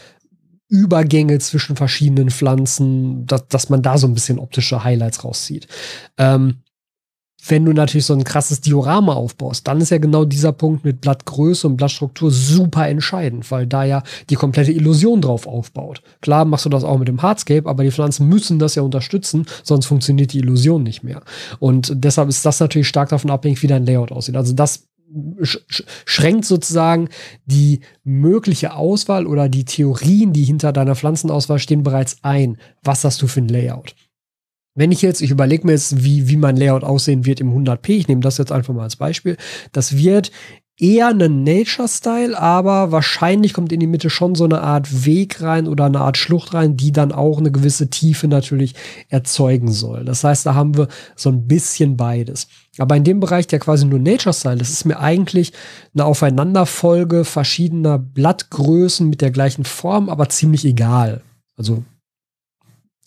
Übergänge zwischen verschiedenen Pflanzen, dass, dass man da so ein bisschen optische Highlights rauszieht. Ähm, wenn du natürlich so ein krasses Diorama aufbaust, dann ist ja genau dieser Punkt mit Blattgröße und Blattstruktur super entscheidend, weil da ja die komplette Illusion drauf aufbaut. Klar machst du das auch mit dem Hardscape, aber die Pflanzen müssen das ja unterstützen, sonst funktioniert die Illusion nicht mehr. Und deshalb ist das natürlich stark davon abhängig, wie dein Layout aussieht. Also das schränkt sozusagen die mögliche Auswahl oder die Theorien, die hinter deiner Pflanzenauswahl stehen, bereits ein. Was hast du für ein Layout? Wenn ich jetzt, ich überlege mir jetzt, wie, wie mein Layout aussehen wird im 100p, ich nehme das jetzt einfach mal als Beispiel, das wird eher ein Nature-Style, aber wahrscheinlich kommt in die Mitte schon so eine Art Weg rein oder eine Art Schlucht rein, die dann auch eine gewisse Tiefe natürlich erzeugen soll. Das heißt, da haben wir so ein bisschen beides. Aber in dem Bereich, der quasi nur Nature-Style ist, ist mir eigentlich eine Aufeinanderfolge verschiedener Blattgrößen mit der gleichen Form, aber ziemlich egal. Also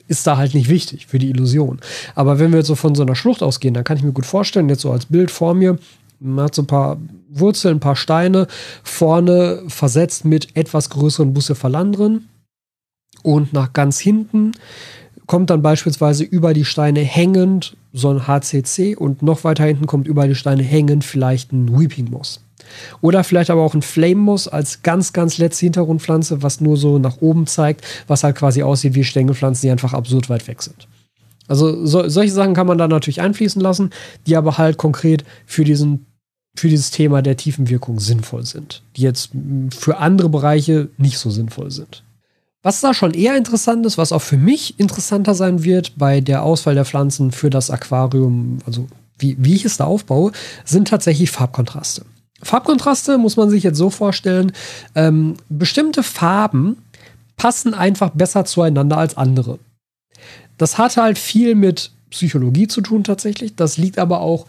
ist da halt nicht wichtig für die Illusion. Aber wenn wir jetzt so von so einer Schlucht ausgehen, dann kann ich mir gut vorstellen, jetzt so als Bild vor mir, man hat so ein paar Wurzeln, ein paar Steine, vorne versetzt mit etwas größeren Bucephalan drin. Und nach ganz hinten kommt dann beispielsweise über die Steine hängend so ein HCC und noch weiter hinten kommt über die Steine hängend vielleicht ein Weeping Moss. Oder vielleicht aber auch ein Flame Moss als ganz, ganz letzte Hintergrundpflanze, was nur so nach oben zeigt, was halt quasi aussieht wie Stängelpflanzen, die einfach absurd weit weg sind. Also so, solche Sachen kann man da natürlich einfließen lassen, die aber halt konkret für diesen für dieses Thema der Tiefenwirkung sinnvoll sind, die jetzt für andere Bereiche nicht so sinnvoll sind. Was da schon eher interessant ist, was auch für mich interessanter sein wird bei der Auswahl der Pflanzen für das Aquarium, also wie, wie ich es da aufbaue, sind tatsächlich Farbkontraste. Farbkontraste muss man sich jetzt so vorstellen, ähm, bestimmte Farben passen einfach besser zueinander als andere. Das hat halt viel mit Psychologie zu tun tatsächlich. Das liegt aber auch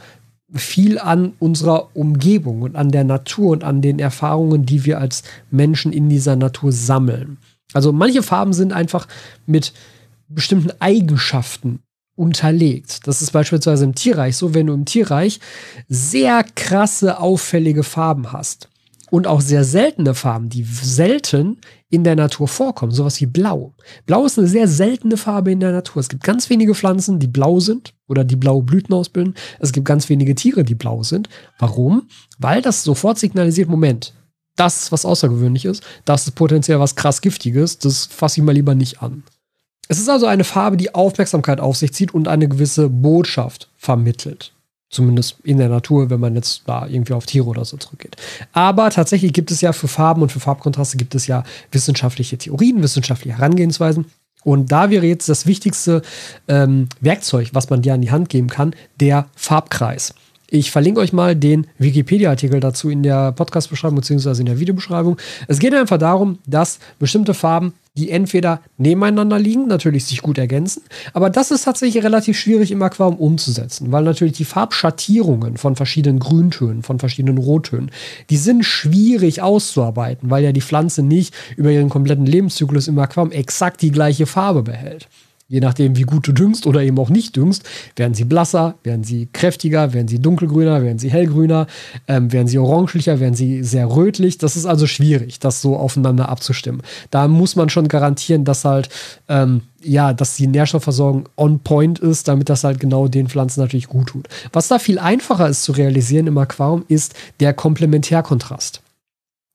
viel an unserer Umgebung und an der Natur und an den Erfahrungen, die wir als Menschen in dieser Natur sammeln. Also manche Farben sind einfach mit bestimmten Eigenschaften unterlegt. Das ist beispielsweise im Tierreich so, wenn du im Tierreich sehr krasse, auffällige Farben hast und auch sehr seltene Farben, die selten in der Natur vorkommen, sowas wie Blau. Blau ist eine sehr seltene Farbe in der Natur. Es gibt ganz wenige Pflanzen, die blau sind oder die blaue Blüten ausbilden. Es gibt ganz wenige Tiere, die blau sind. Warum? Weil das sofort signalisiert, Moment, das ist was außergewöhnlich ist, das ist potenziell was krass Giftiges, das fasse ich mal lieber nicht an. Es ist also eine Farbe, die Aufmerksamkeit auf sich zieht und eine gewisse Botschaft vermittelt. Zumindest in der Natur, wenn man jetzt da irgendwie auf Tiere oder so zurückgeht. Aber tatsächlich gibt es ja für Farben und für Farbkontraste gibt es ja wissenschaftliche Theorien, wissenschaftliche Herangehensweisen. Und da wäre jetzt das wichtigste ähm, Werkzeug, was man dir an die Hand geben kann, der Farbkreis. Ich verlinke euch mal den Wikipedia-Artikel dazu in der Podcast-Beschreibung bzw. in der Videobeschreibung. Es geht einfach darum, dass bestimmte Farben die entweder nebeneinander liegen, natürlich sich gut ergänzen, aber das ist tatsächlich relativ schwierig im Aquarium umzusetzen, weil natürlich die Farbschattierungen von verschiedenen Grüntönen, von verschiedenen Rottönen, die sind schwierig auszuarbeiten, weil ja die Pflanze nicht über ihren kompletten Lebenszyklus im Aquarium exakt die gleiche Farbe behält. Je nachdem, wie gut du düngst oder eben auch nicht düngst, werden sie blasser, werden sie kräftiger, werden sie dunkelgrüner, werden sie hellgrüner, ähm, werden sie oranglicher, werden sie sehr rötlich. Das ist also schwierig, das so aufeinander abzustimmen. Da muss man schon garantieren, dass halt, ähm, ja, dass die Nährstoffversorgung on point ist, damit das halt genau den Pflanzen natürlich gut tut. Was da viel einfacher ist zu realisieren im Aquarium, ist der Komplementärkontrast.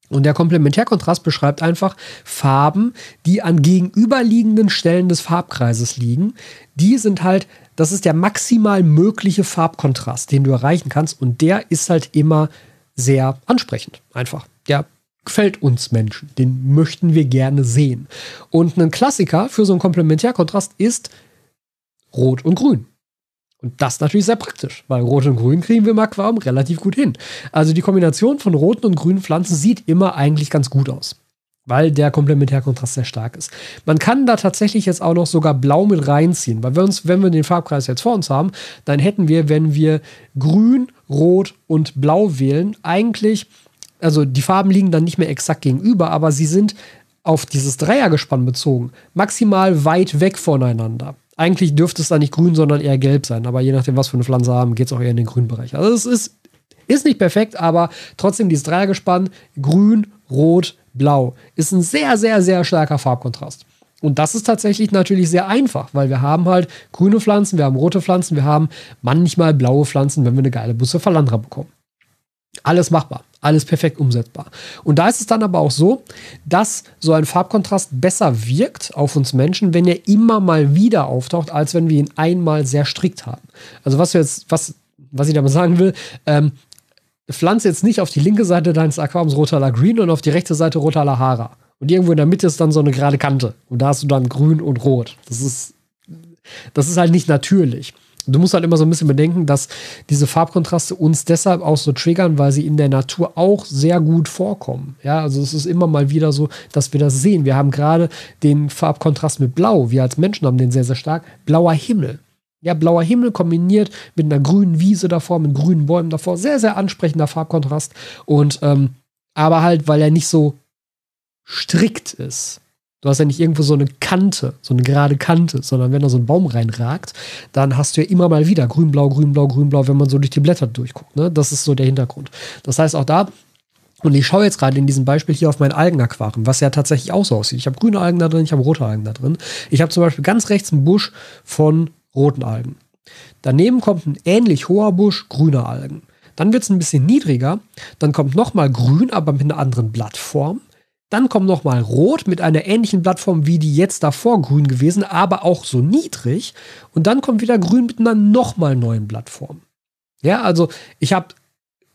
Und der Komplementärkontrast beschreibt einfach Farben, die an gegenüberliegenden Stellen des Farbkreises liegen. Die sind halt, das ist der maximal mögliche Farbkontrast, den du erreichen kannst. Und der ist halt immer sehr ansprechend. Einfach. Der gefällt uns Menschen. Den möchten wir gerne sehen. Und ein Klassiker für so einen Komplementärkontrast ist Rot und Grün. Und das natürlich sehr praktisch, weil Rot und Grün kriegen wir im Aquarium relativ gut hin. Also die Kombination von roten und grünen Pflanzen sieht immer eigentlich ganz gut aus, weil der Komplementärkontrast sehr stark ist. Man kann da tatsächlich jetzt auch noch sogar Blau mit reinziehen, weil wir uns, wenn wir den Farbkreis jetzt vor uns haben, dann hätten wir, wenn wir Grün, Rot und Blau wählen, eigentlich, also die Farben liegen dann nicht mehr exakt gegenüber, aber sie sind auf dieses Dreiergespann bezogen, maximal weit weg voneinander. Eigentlich dürfte es da nicht grün, sondern eher gelb sein. Aber je nachdem, was für eine Pflanze haben, geht es auch eher in den grünen Bereich. Also es ist, ist nicht perfekt, aber trotzdem dieses Dreiergespann, grün, rot, blau, ist ein sehr, sehr, sehr starker Farbkontrast. Und das ist tatsächlich natürlich sehr einfach, weil wir haben halt grüne Pflanzen, wir haben rote Pflanzen, wir haben manchmal blaue Pflanzen, wenn wir eine geile Busse Verlandra bekommen. Alles machbar, alles perfekt umsetzbar. Und da ist es dann aber auch so, dass so ein Farbkontrast besser wirkt auf uns Menschen, wenn er immer mal wieder auftaucht, als wenn wir ihn einmal sehr strikt haben. Also was jetzt, was, was ich damit sagen will, ähm, pflanze jetzt nicht auf die linke Seite deines Aquariums Rotala Green und auf die rechte Seite Rotala Hara. Und irgendwo in der Mitte ist dann so eine gerade Kante. Und da hast du dann Grün und Rot. Das ist, das ist halt nicht natürlich. Du musst halt immer so ein bisschen bedenken, dass diese Farbkontraste uns deshalb auch so triggern, weil sie in der Natur auch sehr gut vorkommen. Ja, also es ist immer mal wieder so, dass wir das sehen. Wir haben gerade den Farbkontrast mit Blau. Wir als Menschen haben den sehr, sehr stark. Blauer Himmel. Ja, blauer Himmel kombiniert mit einer grünen Wiese davor, mit grünen Bäumen davor. Sehr, sehr ansprechender Farbkontrast. Und, ähm, aber halt, weil er nicht so strikt ist. Du hast ja nicht irgendwo so eine Kante, so eine gerade Kante, sondern wenn da so ein Baum reinragt, dann hast du ja immer mal wieder grün-blau, grün-blau, grün-blau, wenn man so durch die Blätter durchguckt. Ne? Das ist so der Hintergrund. Das heißt auch da, und ich schaue jetzt gerade in diesem Beispiel hier auf mein Algenaquarium, was ja tatsächlich auch so aussieht. Ich habe grüne Algen da drin, ich habe rote Algen da drin. Ich habe zum Beispiel ganz rechts einen Busch von roten Algen. Daneben kommt ein ähnlich hoher Busch grüner Algen. Dann wird es ein bisschen niedriger. Dann kommt nochmal grün, aber mit einer anderen Blattform. Dann kommt nochmal rot mit einer ähnlichen Blattform wie die jetzt davor grün gewesen, aber auch so niedrig. Und dann kommt wieder grün mit einer nochmal neuen Blattform. Ja, also ich habe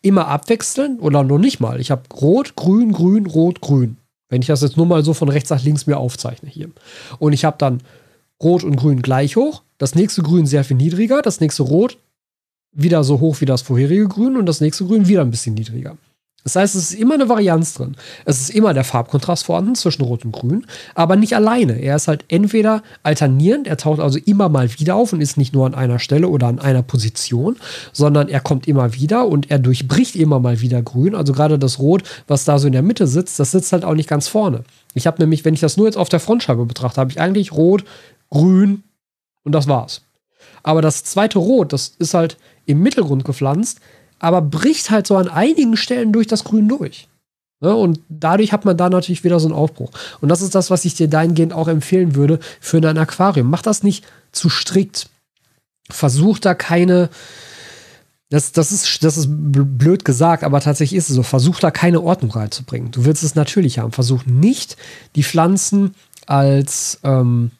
immer abwechselnd oder noch nicht mal. Ich habe rot, grün, grün, rot, grün. Wenn ich das jetzt nur mal so von rechts nach links mir aufzeichne hier. Und ich habe dann rot und grün gleich hoch, das nächste grün sehr viel niedriger, das nächste rot wieder so hoch wie das vorherige grün und das nächste grün wieder ein bisschen niedriger. Das heißt, es ist immer eine Varianz drin. Es ist immer der Farbkontrast vorhanden zwischen Rot und Grün, aber nicht alleine. Er ist halt entweder alternierend, er taucht also immer mal wieder auf und ist nicht nur an einer Stelle oder an einer Position, sondern er kommt immer wieder und er durchbricht immer mal wieder Grün. Also gerade das Rot, was da so in der Mitte sitzt, das sitzt halt auch nicht ganz vorne. Ich habe nämlich, wenn ich das nur jetzt auf der Frontscheibe betrachte, habe ich eigentlich Rot, Grün und das war's. Aber das zweite Rot, das ist halt im Mittelgrund gepflanzt aber bricht halt so an einigen Stellen durch das Grün durch. Ne? Und dadurch hat man da natürlich wieder so einen Aufbruch. Und das ist das, was ich dir dahingehend auch empfehlen würde für ein Aquarium. Mach das nicht zu strikt. Versuch da keine, das, das, ist, das ist blöd gesagt, aber tatsächlich ist es so. Versuch da keine Ordnung reinzubringen. Du willst es natürlich haben. Versuch nicht, die Pflanzen als, ähm,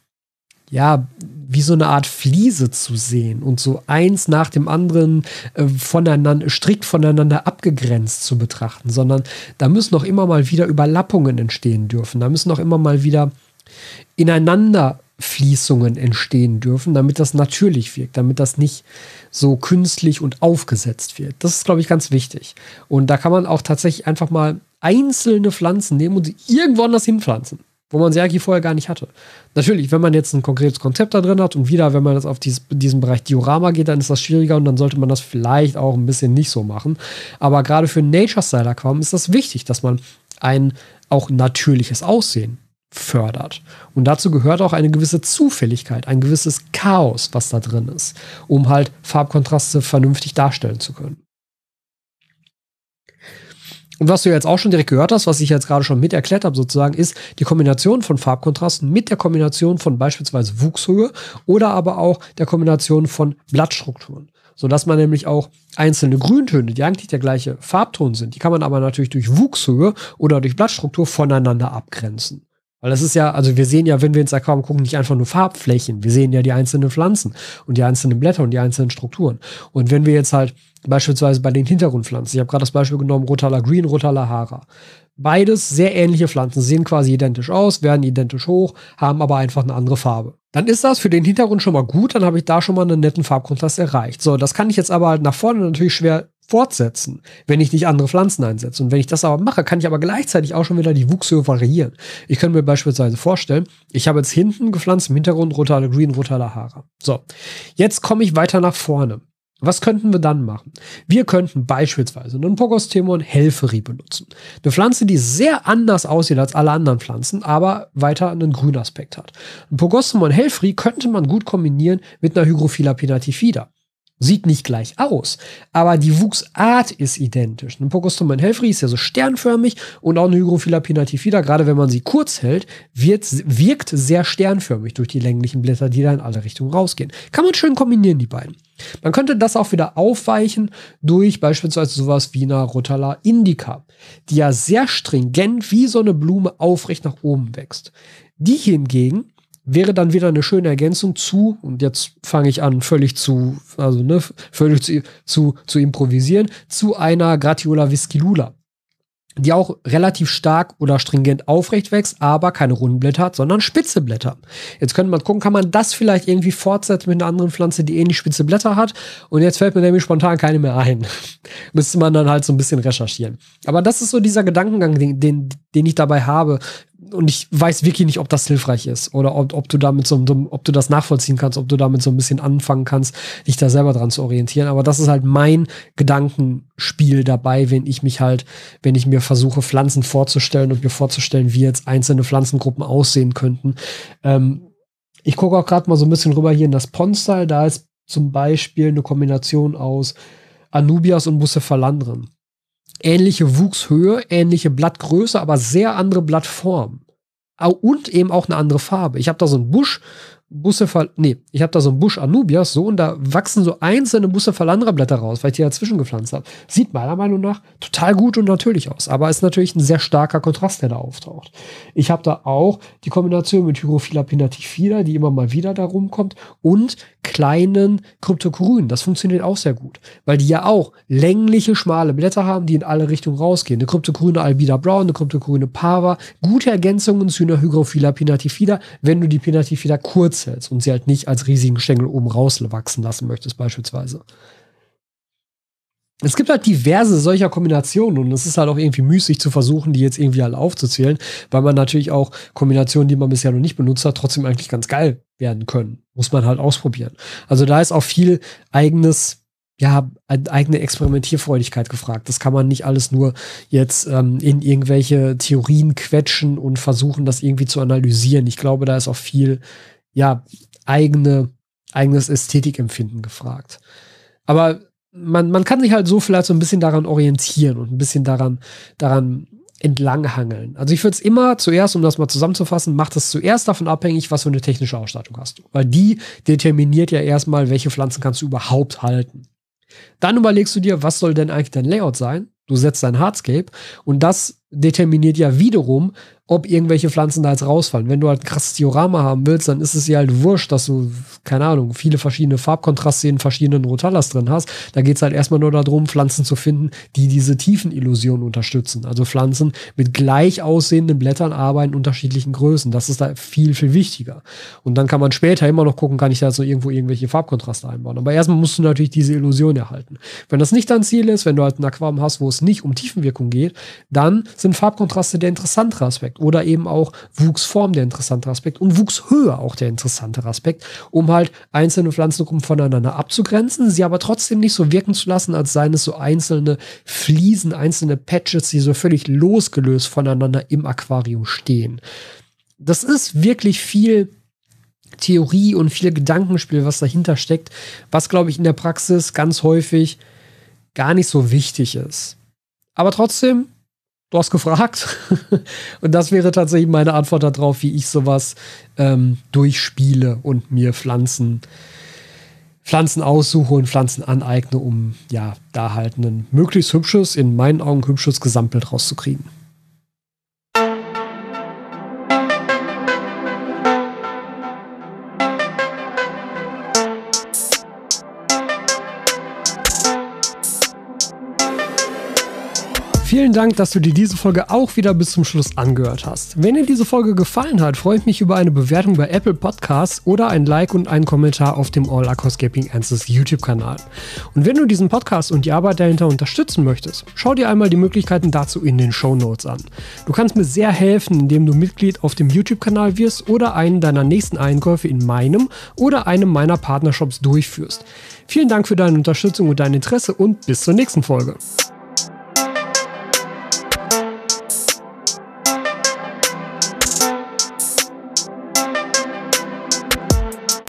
ja, wie so eine Art Fliese zu sehen und so eins nach dem anderen äh, voneinander, strikt voneinander abgegrenzt zu betrachten, sondern da müssen auch immer mal wieder Überlappungen entstehen dürfen. Da müssen auch immer mal wieder ineinander Fließungen entstehen dürfen, damit das natürlich wirkt, damit das nicht so künstlich und aufgesetzt wird. Das ist, glaube ich, ganz wichtig. Und da kann man auch tatsächlich einfach mal einzelne Pflanzen nehmen und sie irgendwo anders hinpflanzen wo man eigentlich vorher gar nicht hatte. Natürlich, wenn man jetzt ein konkretes Konzept da drin hat und wieder, wenn man jetzt auf dieses, diesen Bereich Diorama geht, dann ist das schwieriger und dann sollte man das vielleicht auch ein bisschen nicht so machen. Aber gerade für Nature-Style-Aquarium ist das wichtig, dass man ein auch natürliches Aussehen fördert. Und dazu gehört auch eine gewisse Zufälligkeit, ein gewisses Chaos, was da drin ist, um halt Farbkontraste vernünftig darstellen zu können. Und was du jetzt auch schon direkt gehört hast, was ich jetzt gerade schon mit erklärt habe, sozusagen, ist die Kombination von Farbkontrasten mit der Kombination von beispielsweise Wuchshöhe oder aber auch der Kombination von Blattstrukturen. Sodass man nämlich auch einzelne Grüntöne, die eigentlich der gleiche Farbton sind, die kann man aber natürlich durch Wuchshöhe oder durch Blattstruktur voneinander abgrenzen. Weil das ist ja, also wir sehen ja, wenn wir ins Aquarium gucken, nicht einfach nur Farbflächen. Wir sehen ja die einzelnen Pflanzen und die einzelnen Blätter und die einzelnen Strukturen. Und wenn wir jetzt halt beispielsweise bei den Hintergrundpflanzen, ich habe gerade das Beispiel genommen, Rotala Green, Rotala Hara. Beides sehr ähnliche Pflanzen, sehen quasi identisch aus, werden identisch hoch, haben aber einfach eine andere Farbe. Dann ist das für den Hintergrund schon mal gut, dann habe ich da schon mal einen netten Farbkontrast erreicht. So, das kann ich jetzt aber halt nach vorne natürlich schwer fortsetzen, wenn ich nicht andere Pflanzen einsetze. Und wenn ich das aber mache, kann ich aber gleichzeitig auch schon wieder die Wuchshöhe variieren. Ich könnte mir beispielsweise vorstellen, ich habe jetzt hinten gepflanzt im Hintergrund Rotale Green, Rotale Haare. So, jetzt komme ich weiter nach vorne. Was könnten wir dann machen? Wir könnten beispielsweise einen Pogostemon Helferi benutzen. Eine Pflanze, die sehr anders aussieht als alle anderen Pflanzen, aber weiter einen grünen Aspekt hat. Ein Pogostemon Helferi könnte man gut kombinieren mit einer Hygrophila pinatifida. Sieht nicht gleich aus, aber die Wuchsart ist identisch. Ein Pogostomon helfri ist ja so sternförmig und auch eine Hygrophila pinatifida, gerade wenn man sie kurz hält, wird, wirkt sehr sternförmig durch die länglichen Blätter, die da in alle Richtungen rausgehen. Kann man schön kombinieren, die beiden. Man könnte das auch wieder aufweichen durch beispielsweise sowas wie eine Rotala indica, die ja sehr stringent wie so eine Blume aufrecht nach oben wächst. Die hingegen wäre dann wieder eine schöne Ergänzung zu, und jetzt fange ich an, völlig zu, also ne, völlig zu, zu, zu improvisieren, zu einer Gratiola viscilula die auch relativ stark oder stringent aufrecht wächst, aber keine runden Blätter hat, sondern spitze Blätter. Jetzt könnte man gucken, kann man das vielleicht irgendwie fortsetzen mit einer anderen Pflanze, die ähnlich spitze Blätter hat. Und jetzt fällt mir nämlich spontan keine mehr ein. Müsste man dann halt so ein bisschen recherchieren. Aber das ist so dieser Gedankengang, den, den, den ich dabei habe, und ich weiß wirklich nicht, ob das hilfreich ist oder ob, ob du damit so, ob du das nachvollziehen kannst, ob du damit so ein bisschen anfangen kannst, dich da selber dran zu orientieren. Aber das ist halt mein Gedankenspiel dabei, wenn ich mich halt, wenn ich mir versuche, Pflanzen vorzustellen und mir vorzustellen, wie jetzt einzelne Pflanzengruppen aussehen könnten. Ähm, ich gucke auch gerade mal so ein bisschen rüber hier in das Pond-Style. Da ist zum Beispiel eine Kombination aus Anubias und Bucephalandren. Ähnliche Wuchshöhe, ähnliche Blattgröße, aber sehr andere Blattform. Und eben auch eine andere Farbe. Ich habe da so einen Busch, Bucephal, nee, ich habe da so einen Busch Anubias, so, und da wachsen so einzelne Bucephalandra-Blätter raus, weil ich die dazwischen gepflanzt habe. Sieht meiner Meinung nach total gut und natürlich aus, aber ist natürlich ein sehr starker Kontrast, der da auftaucht. Ich habe da auch die Kombination mit Hygrophila pinnatifida, die immer mal wieder da rumkommt, und kleinen Kryptokorynen. Das funktioniert auch sehr gut, weil die ja auch längliche, schmale Blätter haben, die in alle Richtungen rausgehen. Eine Kryptokoryne Albida Brown, eine Kryptokoryne Pava, gute Ergänzungen zu einer Hygrophila pinnatifida, wenn du die Pinnatifida kurz hältst und sie halt nicht als riesigen Stängel oben rauswachsen lassen möchtest, beispielsweise. Es gibt halt diverse solcher Kombinationen und es ist halt auch irgendwie müßig zu versuchen, die jetzt irgendwie alle aufzuzählen, weil man natürlich auch Kombinationen, die man bisher noch nicht benutzt hat, trotzdem eigentlich ganz geil werden können. Muss man halt ausprobieren. Also da ist auch viel eigenes ja, eigene Experimentierfreudigkeit gefragt. Das kann man nicht alles nur jetzt ähm, in irgendwelche Theorien quetschen und versuchen, das irgendwie zu analysieren. Ich glaube, da ist auch viel, ja, eigene, eigenes Ästhetikempfinden gefragt. Aber man, man kann sich halt so vielleicht so ein bisschen daran orientieren und ein bisschen daran, daran entlanghangeln. Also ich würde es immer zuerst, um das mal zusammenzufassen, macht es zuerst davon abhängig, was für eine technische Ausstattung hast du. Weil die determiniert ja erstmal, welche Pflanzen kannst du überhaupt halten. Dann überlegst du dir, was soll denn eigentlich dein Layout sein? Du setzt dein Hardscape und das determiniert ja wiederum, ob irgendwelche Pflanzen da jetzt rausfallen. Wenn du halt ein krasses Diorama haben willst, dann ist es ja halt wurscht, dass du, keine Ahnung, viele verschiedene Farbkontraste in verschiedenen Rotallas drin hast. Da geht es halt erstmal nur darum, Pflanzen zu finden, die diese Tiefenillusion unterstützen. Also Pflanzen mit gleich aussehenden Blättern, aber in unterschiedlichen Größen. Das ist da viel, viel wichtiger. Und dann kann man später immer noch gucken, kann ich da jetzt noch irgendwo irgendwelche Farbkontraste einbauen. Aber erstmal musst du natürlich diese Illusion erhalten. Wenn das nicht dein Ziel ist, wenn du halt ein Aquarium hast, wo es nicht um Tiefenwirkung geht, dann sind Farbkontraste der interessantere Aspekt oder eben auch Wuchsform der interessantere Aspekt und Wuchshöhe auch der interessantere Aspekt, um halt einzelne Pflanzengruppen voneinander abzugrenzen, sie aber trotzdem nicht so wirken zu lassen, als seien es so einzelne Fliesen, einzelne Patches, die so völlig losgelöst voneinander im Aquarium stehen. Das ist wirklich viel Theorie und viel Gedankenspiel, was dahinter steckt, was, glaube ich, in der Praxis ganz häufig gar nicht so wichtig ist. Aber trotzdem du hast gefragt. und das wäre tatsächlich meine Antwort darauf, wie ich sowas ähm, durchspiele und mir Pflanzen, Pflanzen aussuche und Pflanzen aneigne, um ja da halt ein möglichst hübsches, in meinen Augen hübsches Gesamtbild rauszukriegen. Vielen Dank, dass du dir diese Folge auch wieder bis zum Schluss angehört hast. Wenn dir diese Folge gefallen hat, freue ich mich über eine Bewertung bei Apple Podcasts oder ein Like und einen Kommentar auf dem All Aquascaping Answers YouTube-Kanal. Und wenn du diesen Podcast und die Arbeit dahinter unterstützen möchtest, schau dir einmal die Möglichkeiten dazu in den Show Notes an. Du kannst mir sehr helfen, indem du Mitglied auf dem YouTube-Kanal wirst oder einen deiner nächsten Einkäufe in meinem oder einem meiner Partnershops durchführst. Vielen Dank für deine Unterstützung und dein Interesse und bis zur nächsten Folge.